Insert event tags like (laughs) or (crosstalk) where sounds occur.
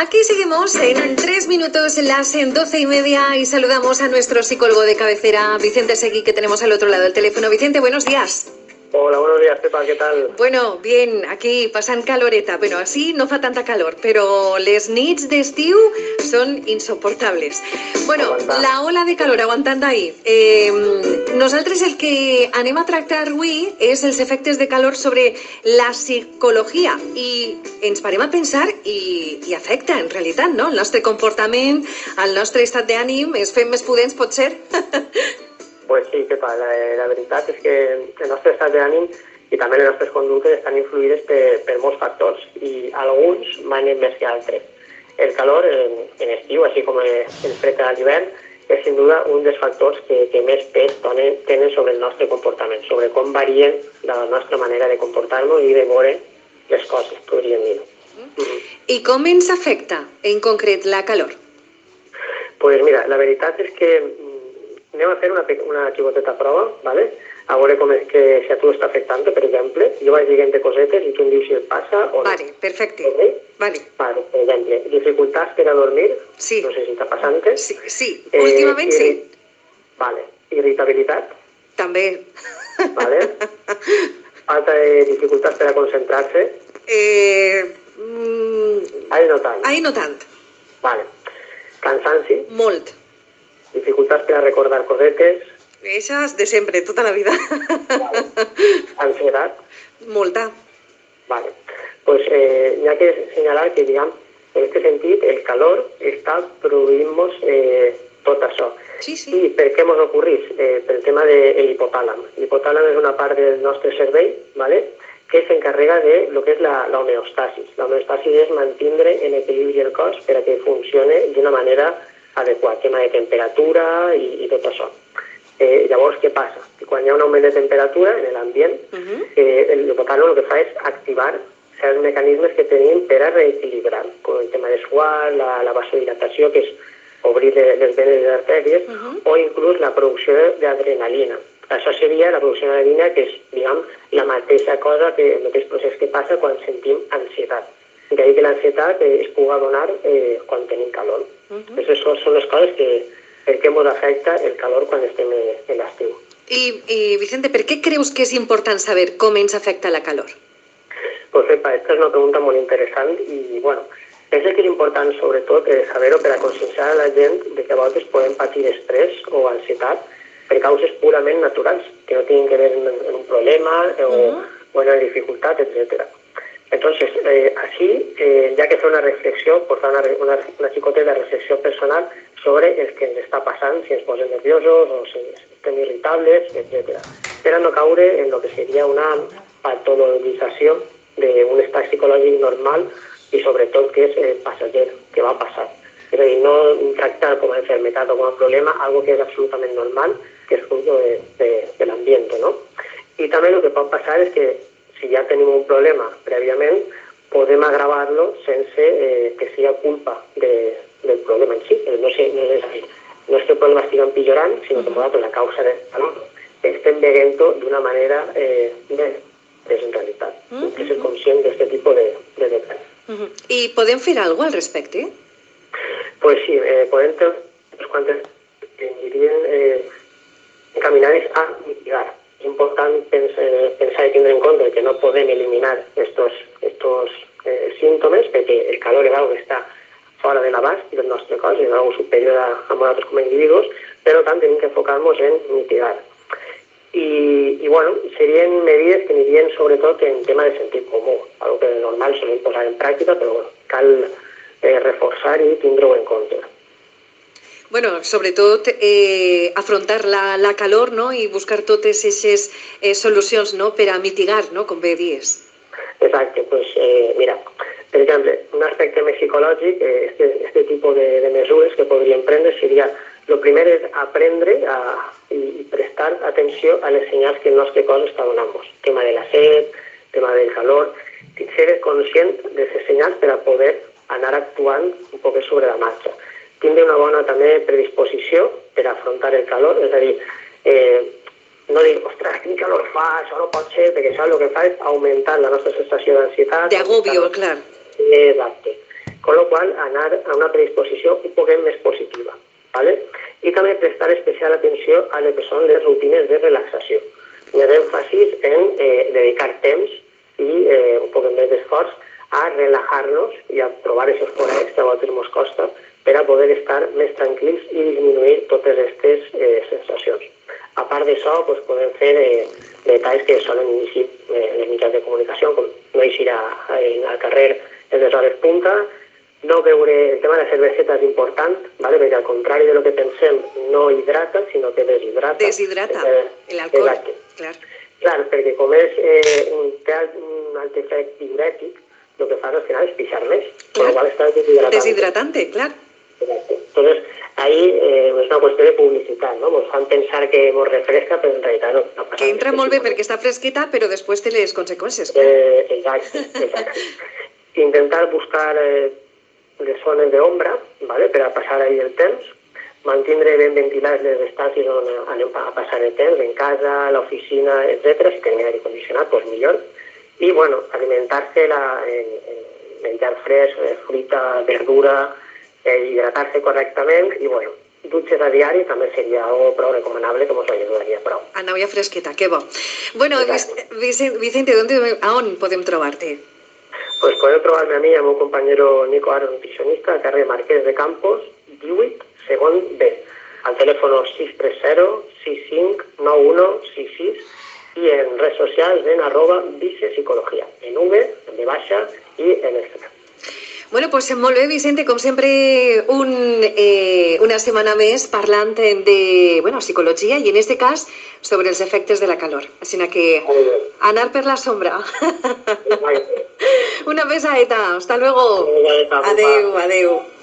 aquí seguimos en tres minutos, las en doce y media, y saludamos a nuestro psicólogo de cabecera, Vicente Seguí, que tenemos al otro lado del teléfono. Vicente, buenos días. Hola, buenos días, Pepa, ¿qué tal? Bueno, bien, aquí pasan caloreta. Bueno, así no fa tanta calor, però les nits d'estiu són insoportables. Bueno, la ola de calor, aguantant ahí. Eh, nosaltres el que anem a tractar avui és els efectes de calor sobre la psicologia i ens parem a pensar i, i afecta, en realitat, no? El nostre comportament, el nostre estat d'ànim, es fem més pudents, pot ser? (laughs) Pues sí, Pepa, la, la veritat és que el nostre estat d'ànim i també les nostres conductes estan influïdes per, per molts factors i alguns manen més que altres. El calor en, en estiu, així com el fred a l'hivern, és sin duda un dels factors que, que més pes tenen, tenen sobre el nostre comportament, sobre com varien la nostra manera de comportar-nos i de veure les coses, podríem dir. Mm. I com ens afecta, en concret, la calor? pues mira, la veritat és que anem a fer una, una xicoteta prova, ¿vale? a veure com és que si a tu està afectant, per exemple, jo vaig dient de cosetes i tu em dius si et passa o no. Vale, perfecte. Ok? Vale. Vale, per exemple, dificultats per a dormir, Sí. no sé si està passant. Sí, sí. últimament sí. Vale, irritabilitat, També. vale? (laughs) Falta de dificultats per a concentrar-se, Eh, mm, ahí no tant. ai, no tant. Vale. Cansanci, Molt. Dificultats per a recordar cosetes, Eixes de sempre, tota la vida. (laughs) ansietat, Molta. Vale. Pues eh, hi ha que senyalar que, diguem, en aquest sentit, el calor està produint-nos eh, tot això. Sí, sí. I per què ens ocorreix? Eh, pel tema de l'hipotàlam. L'hipotàlam és una part del nostre cervell ¿vale? que s'encarrega de lo que és la, la homeostasis. La homeostasis és mantindre en equilibri el cos per a que funcione d'una manera adequada, tema de temperatura i, i tot això. Eh, llavors, què passa? Que quan hi ha un augment de temperatura en l'ambient, Mhm. eh, el hipotàlam el que fa és activar certs mecanismes que tenim per a reequilibrar, com el tema de suar, la, la vasodilatació, que és obrir le- les venes i les artèries, Mhm. o inclús la producció d'adrenalina. Això seria la producció d'adrenalina, que és, diguem, la mateixa cosa, que el mateix procés que passa quan sentim ansietat. D'ahir que l'ansietat eh, es pugui donar eh, quan tenim calor. Mhm. Aquestes són, són les coses que, per què ens afecta el calor quan estem en l'estiu. I, I, Vicente, per què creus que és important saber com ens afecta la calor? Pues Pepa, esta és una pregunta molt interessant i, bueno, penso que és important sobretot eh, saber-ho per a conscienciar a la gent de que a vegades podem patir estrès o ansietat per causes purament naturals, que no tienen que ver en, un problema o, Ujú. o en una dificultad, etc. Entonces, eh, así, eh, ya que fer una reflexió, portar una, re- una, una xicoteta de reflexió personal sobre el que ens està passant, si ens posem nerviosos o si estem irritables, etc. Per a no caure en lo que seria una patologització d'un estat psicològic normal i sobretot que és eh, passager, que va passar. És a dir, no tractar com a enfermedad o com a problema algo que és absolutament normal, que és fruto de, de, de l'ambient, no? I també el que pot passar és que si ja tenim un problema prèviament, podem agravar-lo sense eh, que sigui culpa de, del problema en si. Eh, No, sé, no, és no és que el problema estigui empitjorant, sinó que nosaltres la causa de calor estem veient-ho d'una manera eh, més, en realitat. Mhm. Que ser conscient d'aquest tipus de, de detalls. Mhm. I podem fer alguna cosa al respecte? Pues sí, eh, podem unes quantes que anirien eh, encaminades a mitigar. És important pensar, i tindre en compte que no podem eliminar estos, estos eh, símptomes perquè el calor és algo que està fora de l'abast del nostre cos, és algo superior a, a nosaltres com a individus, però tant enfocar-nos en mitigar. I, i bueno, serien medides que anirien sobretot en tema de sentit comú, algo que de normal solem posar en pràctica, però bueno, cal eh, reforçar i en compte. Bueno, sobretot eh, afrontar la, la calor no? i buscar totes aquestes eh, solucions no? per a mitigar, no? com bé dies. Exacte, pues eh, mira, per exemple, un aspecte més psicològic, eh, este, este tipus de, de mesures que podríem prendre seria, lo primer és aprendre a, i, prestar atenció a les senyals que el nostre cos està donant-nos. Tema de la set, tema del calor, ser conscient de senyals per a poder anar actuant un poc sobre la marxa. Tindre una bona també predisposició per afrontar el calor, és a dir, eh, no dir, ostres, quin calor fa, això no pot ser, perquè això el que fa és augmentar la nostra sensació d'ansietat. D'agobio, clar. Exacte. con lo qual anar a una predisposició un poquet més positiva. ¿vale? I també prestar especial atenció a les que són les rutines de relaxació. Més èmfasis en eh, dedicar temps i eh, un poc més d'esforç a relajar-nos i a trobar aquests forats que a vegades ens costa per a poder estar més tranquils i disminuir totes aquestes eh, sensacions. A part d'això, doncs, podem fer eh, detalls que solen iniciar eh, les mitjans de comunicació, com no eixir a, a, al carrer en les hores punta, no beure, el tema de la cerveseta és important, ¿vale? perquè al contrari de lo que pensem, no hidrata, sinó que deshidrata. Deshidrata, eh, l'alcohol, clar. Clar, perquè com és, eh, un, té un alt efecte diurètic, el que fa al final és pixar més, clar. cual estàs deshidratante. Deshidratante, clar. Entonces, ahí eh, és una qüestió de publicitat, no? Ens fan pensar que ens refresca, però en realitat no. no que entra molt bé perquè està fresqueta, però després té les conseqüències. Eh, exacte, exacte. (laughs) Intentar buscar eh, les zones d'ombra ¿vale? per a passar ahí el temps, mantindre ben ventilades les estàncies on anem a passar el temps, en casa, a l'oficina, etc. Si tenim aire condicionat, doncs millor. I, bueno, alimentar-se en, en menjar fresc, eh, fruita, verdura, eh, hidratar-se correctament i, bueno, dutxes a diari també seria algo prou recomanable que ens ajudaria prou. Anar ja fresqueta, que bo. Bueno, Vicente, Vicente ¿dónde, a on podem trobar-te? Pues podeu trobar-me a mi al meu companyero Nico Aro, nutricionista, al carrer Marquès de Campos, 18, segon B, al telèfon 630 65 91 66 i en redes socials en arroba vicepsicologia, en V, en V baixa i en Instagram. Bueno, pues molt bé, Vicente, com sempre, un, eh, una setmana més parlant de bueno, psicologia i en este cas sobre els efectes de la calor. Així que anar per la sombra. (laughs) una besadeta. Hasta luego. Adeu, adeu.